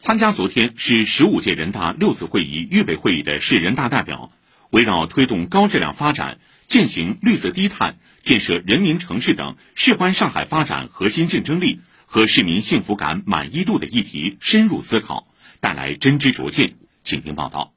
参加昨天市十五届人大六次会议预备会议的市人大代表，围绕推动高质量发展、践行绿色低碳、建设人民城市等事关上海发展核心竞争力和市民幸福感满意度的议题深入思考，带来真知灼见。请听报道。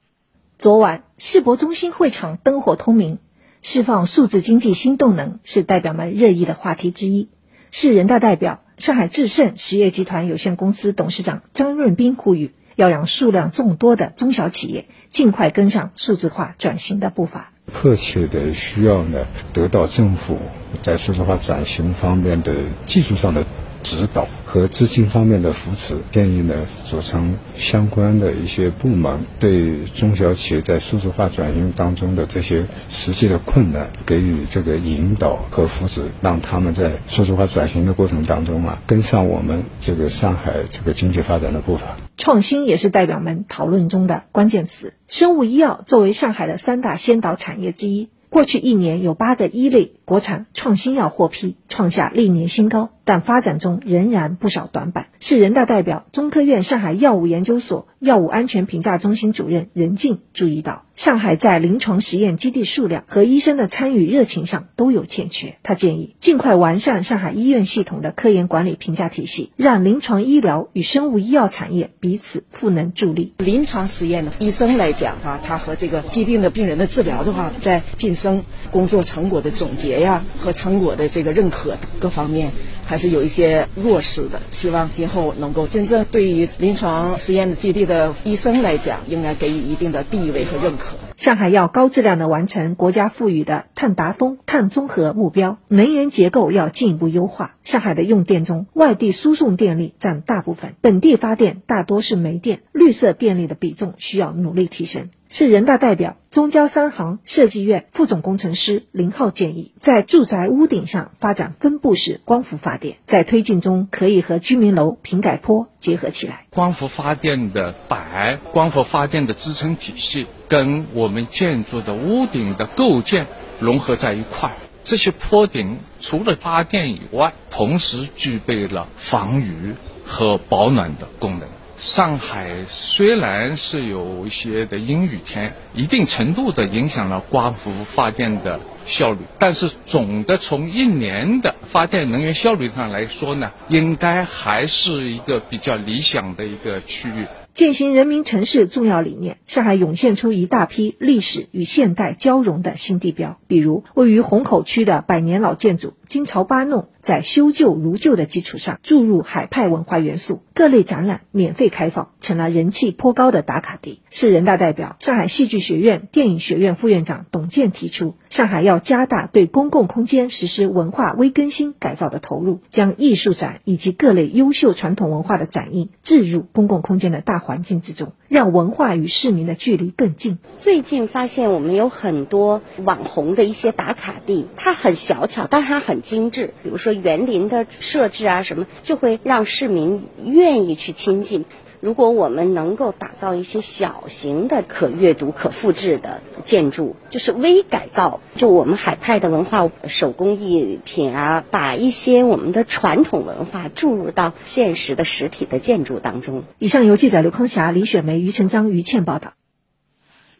昨晚，世博中心会场灯火通明，释放数字经济新动能是代表们热议的话题之一。市人大代表、上海智盛实业集团有限公司董事长张润斌呼吁，要让数量众多的中小企业尽快跟上数字化转型的步伐。迫切的需要呢，得到政府在数字化转型方面的技术上的。指导和资金方面的扶持，建议呢组成相关的一些部门，对中小企业在数字化转型当中的这些实际的困难给予这个引导和扶持，让他们在数字化转型的过程当中啊，跟上我们这个上海这个经济发展的步伐。创新也是代表们讨论中的关键词。生物医药作为上海的三大先导产业之一。过去一年，有八个一类国产创新药获批，创下历年新高，但发展中仍然不少短板。市人大代表、中科院上海药物研究所药物安全评价中心主任任静注意到。上海在临床实验基地数量和医生的参与热情上都有欠缺。他建议尽快完善上海医院系统的科研管理评价体系，让临床医疗与生物医药产业彼此赋能助力。临床实验的医生来讲啊，他和这个疾病的病人的治疗的话，在晋升工作成果的总结呀和成果的这个认可各方面，还是有一些弱势的。希望今后能够真正对于临床实验基地的医生来讲，应该给予一定的地位和认可。上海要高质量的完成国家赋予的碳达峰、碳综合目标，能源结构要进一步优化。上海的用电中，外地输送电力占大部分，本地发电大多是煤电，绿色电力的比重需要努力提升。是人大代表、中交三航设计院副总工程师林浩建议，在住宅屋顶上发展分布式光伏发电，在推进中可以和居民楼平改坡结合起来。光伏发电的板、光伏发电的支撑体系跟我们建筑的屋顶的构建融合在一块儿，这些坡顶除了发电以外，同时具备了防雨和保暖的功能。上海虽然是有一些的阴雨天，一定程度的影响了光伏发电的效率，但是总的从一年的发电能源效率上来说呢，应该还是一个比较理想的一个区域。践行人民城市重要理念，上海涌现出一大批历史与现代交融的新地标，比如位于虹口区的百年老建筑金朝八弄，在修旧如旧的基础上注入海派文化元素，各类展览免费开放，成了人气颇高的打卡地。市人大代表、上海戏剧学院电影学院副院长董健提出，上海要加大对公共空间实施文化微更新改造的投入，将艺术展以及各类优秀传统文化的展映置入公共空间的大。环境之中，让文化与市民的距离更近。最近发现，我们有很多网红的一些打卡地，它很小巧，但它很精致。比如说园林的设置啊，什么就会让市民愿意去亲近。如果我们能够打造一些小型的可阅读、可复制的建筑，就是微改造，就我们海派的文化手工艺品啊，把一些我们的传统文化注入到现实的实体的建筑当中。以上由记者刘康霞、李雪梅、于成章、于倩报道。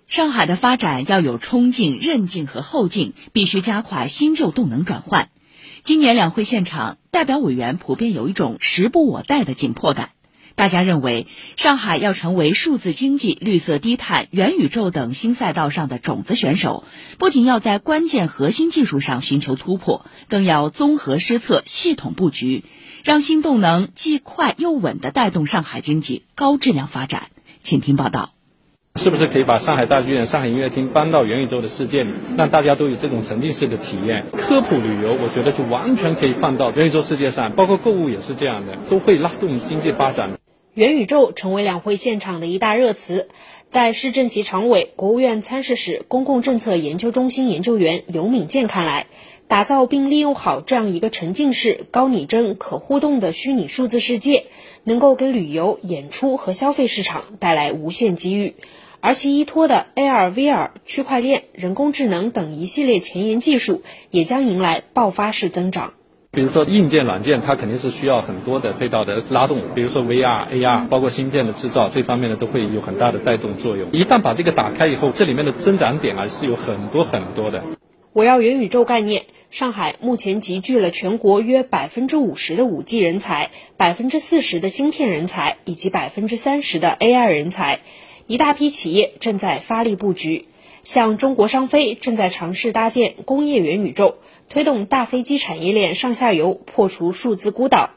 上海的发展要有冲劲、韧劲和后劲，必须加快新旧动能转换。今年两会现场，代表委员普遍有一种时不我待的紧迫感。大家认为，上海要成为数字经济、绿色低碳、元宇宙等新赛道上的种子选手，不仅要在关键核心技术上寻求突破，更要综合施策、系统布局，让新动能既快又稳地带动上海经济高质量发展。请听报道。是不是可以把上海大剧院、上海音乐厅搬到元宇宙的世界里，让大家都有这种沉浸式的体验？科普旅游，我觉得就完全可以放到元宇宙世界上，包括购物也是这样的，都会拉动经济发展。元宇宙成为两会现场的一大热词，在市政协常委、国务院参事室公共政策研究中心研究员尤敏健看来，打造并利用好这样一个沉浸式、高拟真、可互动的虚拟数字世界，能够给旅游、演出和消费市场带来无限机遇，而其依托的 AR、VR、区块链、人工智能等一系列前沿技术，也将迎来爆发式增长。比如说硬件、软件，它肯定是需要很多的配套的拉动，比如说 VR、AR，包括芯片的制造这方面呢，都会有很大的带动作用。一旦把这个打开以后，这里面的增长点啊是有很多很多的。围绕元宇宙概念，上海目前集聚了全国约百分之五十的五 G 人才，百分之四十的芯片人才，以及百分之三十的 AI 人才。一大批企业正在发力布局，像中国商飞正在尝试搭建工业元宇宙。推动大飞机产业链上下游破除数字孤岛，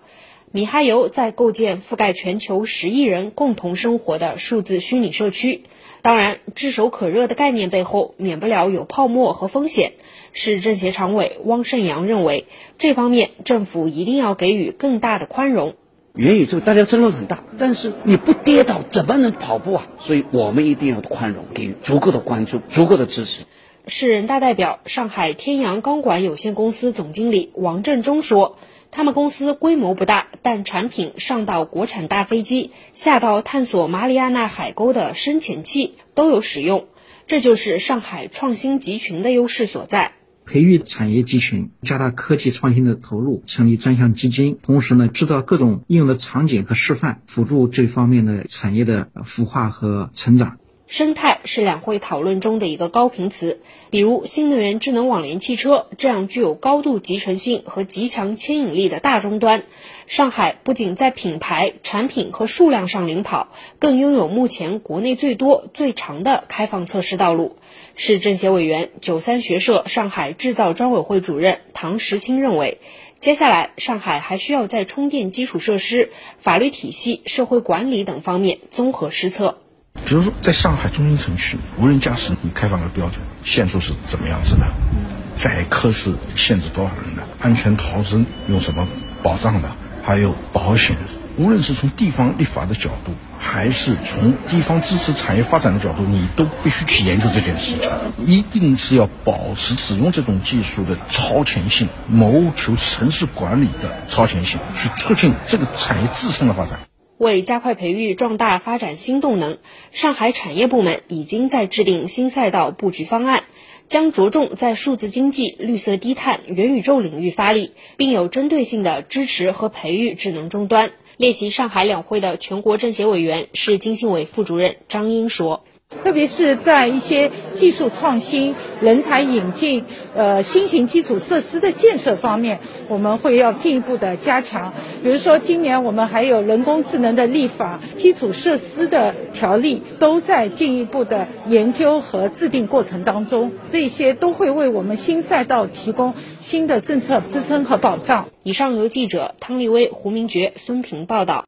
米哈游在构建覆盖全球十亿人共同生活的数字虚拟社区。当然，炙手可热的概念背后免不了有泡沫和风险。市政协常委汪胜阳认为，这方面政府一定要给予更大的宽容。元宇宙大家争论很大，但是你不跌倒怎么能跑步啊？所以我们一定要宽容，给予足够的关注，足够的支持。市人大代表、上海天阳钢管有限公司总经理王振中说：“他们公司规模不大，但产品上到国产大飞机，下到探索马里亚纳海沟的深潜器都有使用，这就是上海创新集群的优势所在。培育产业集群，加大科技创新的投入，成立专项基金，同时呢，制造各种应用的场景和示范，辅助这方面的产业的孵化和成长。”生态是两会讨论中的一个高频词，比如新能源智能网联汽车这样具有高度集成性和极强牵引力的大终端。上海不仅在品牌、产品和数量上领跑，更拥有目前国内最多、最长的开放测试道路。市政协委员、九三学社上海制造专委会主任唐时清认为，接下来上海还需要在充电基础设施、法律体系、社会管理等方面综合施策。比如说，在上海中心城区，无人驾驶你开放的标准限速是怎么样子的？载客是限制多少人的？安全逃生用什么保障的？还有保险，无论是从地方立法的角度，还是从地方支持产业发展的角度，你都必须去研究这件事情。一定是要保持使用这种技术的超前性，谋求城市管理的超前性，去促进这个产业自身的发展。为加快培育壮大发展新动能，上海产业部门已经在制定新赛道布局方案，将着重在数字经济、绿色低碳、元宇宙领域发力，并有针对性的支持和培育智能终端。列席上海两会的全国政协委员、市经信委副主任张英说。特别是在一些技术创新、人才引进、呃新型基础设施的建设方面，我们会要进一步的加强。比如说，今年我们还有人工智能的立法、基础设施的条例，都在进一步的研究和制定过程当中。这些都会为我们新赛道提供新的政策支撑和保障。以上由记者汤立威、胡明珏、孙平报道。